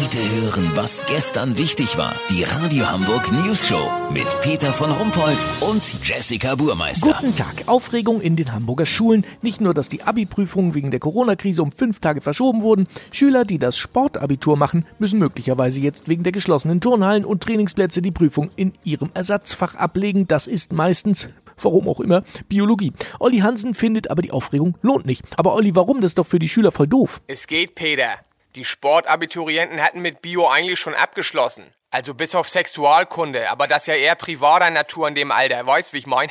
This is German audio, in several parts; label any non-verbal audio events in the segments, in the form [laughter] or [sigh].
Heute hören, was gestern wichtig war. Die Radio Hamburg News Show mit Peter von Rumpold und Jessica Burmeister. Guten Tag. Aufregung in den Hamburger Schulen. Nicht nur, dass die Abi-Prüfungen wegen der Corona-Krise um fünf Tage verschoben wurden. Schüler, die das Sportabitur machen, müssen möglicherweise jetzt wegen der geschlossenen Turnhallen und Trainingsplätze die Prüfung in ihrem Ersatzfach ablegen. Das ist meistens warum auch immer, Biologie. Olli Hansen findet aber die Aufregung lohnt nicht. Aber Olli, warum? Das ist doch für die Schüler voll doof. Es geht, Peter. Die Sportabiturienten hatten mit Bio eigentlich schon abgeschlossen. Also bis auf Sexualkunde, aber das ja eher privater Natur in dem Alter, weißt wie ich mein?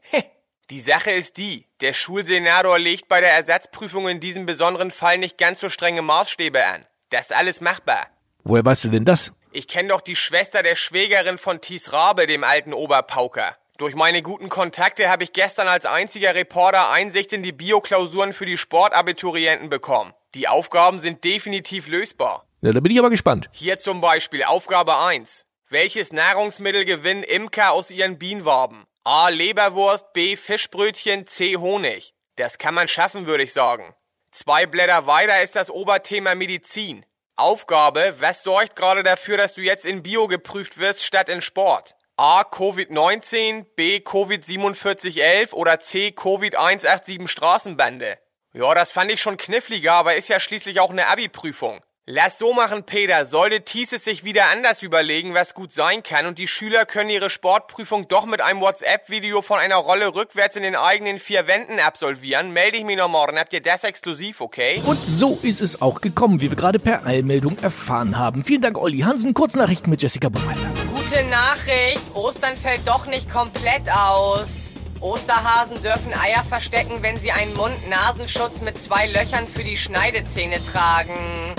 [laughs] die Sache ist die, der Schulsenator legt bei der Ersatzprüfung in diesem besonderen Fall nicht ganz so strenge Maßstäbe an. Das ist alles machbar. Woher weißt du denn das? Ich kenne doch die Schwester der Schwägerin von Thies Rabe, dem alten Oberpauker. Durch meine guten Kontakte habe ich gestern als einziger Reporter Einsicht in die Bioklausuren für die Sportabiturienten bekommen. Die Aufgaben sind definitiv lösbar. Na, da bin ich aber gespannt. Hier zum Beispiel Aufgabe 1. Welches Nahrungsmittel gewinnen Imker aus ihren Bienenwaben? A. Leberwurst, B. Fischbrötchen, C. Honig. Das kann man schaffen, würde ich sagen. Zwei Blätter weiter ist das Oberthema Medizin. Aufgabe, was sorgt gerade dafür, dass du jetzt in Bio geprüft wirst statt in Sport? A. Covid-19, B. Covid-4711 oder C. Covid-187 Straßenbande? Ja, das fand ich schon kniffliger, aber ist ja schließlich auch eine Abi-Prüfung. Lass so machen, Peter. Sollte Thieses sich wieder anders überlegen, was gut sein kann und die Schüler können ihre Sportprüfung doch mit einem WhatsApp-Video von einer Rolle rückwärts in den eigenen vier Wänden absolvieren, melde ich mich noch morgen. Habt ihr das exklusiv, okay? Und so ist es auch gekommen, wie wir gerade per Eilmeldung erfahren haben. Vielen Dank, Olli Hansen. Kurznachrichten mit Jessica Buchmeister. Gute Nachricht. Ostern fällt doch nicht komplett aus. Osterhasen dürfen Eier verstecken, wenn sie einen Mund-Nasenschutz mit zwei Löchern für die Schneidezähne tragen.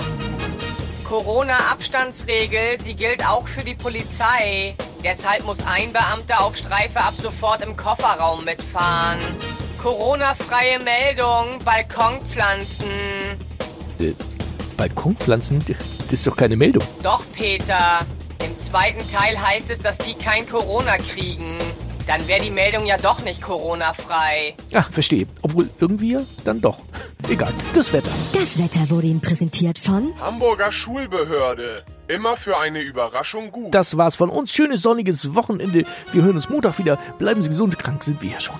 Corona-Abstandsregel, sie gilt auch für die Polizei. Deshalb muss ein Beamter auf Streife ab sofort im Kofferraum mitfahren. Corona-freie Meldung, Balkonpflanzen. Äh, Balkonpflanzen? Das ist doch keine Meldung. Doch, Peter. Im zweiten Teil heißt es, dass die kein Corona kriegen. Dann wäre die Meldung ja doch nicht Corona-frei. Ja, verstehe. Obwohl irgendwie dann doch. Egal. Das Wetter. Das Wetter wurde Ihnen präsentiert von Hamburger Schulbehörde. Immer für eine Überraschung gut. Das war's von uns. Schönes sonniges Wochenende. Wir hören uns Montag wieder. Bleiben Sie gesund. Krank sind wir ja schon.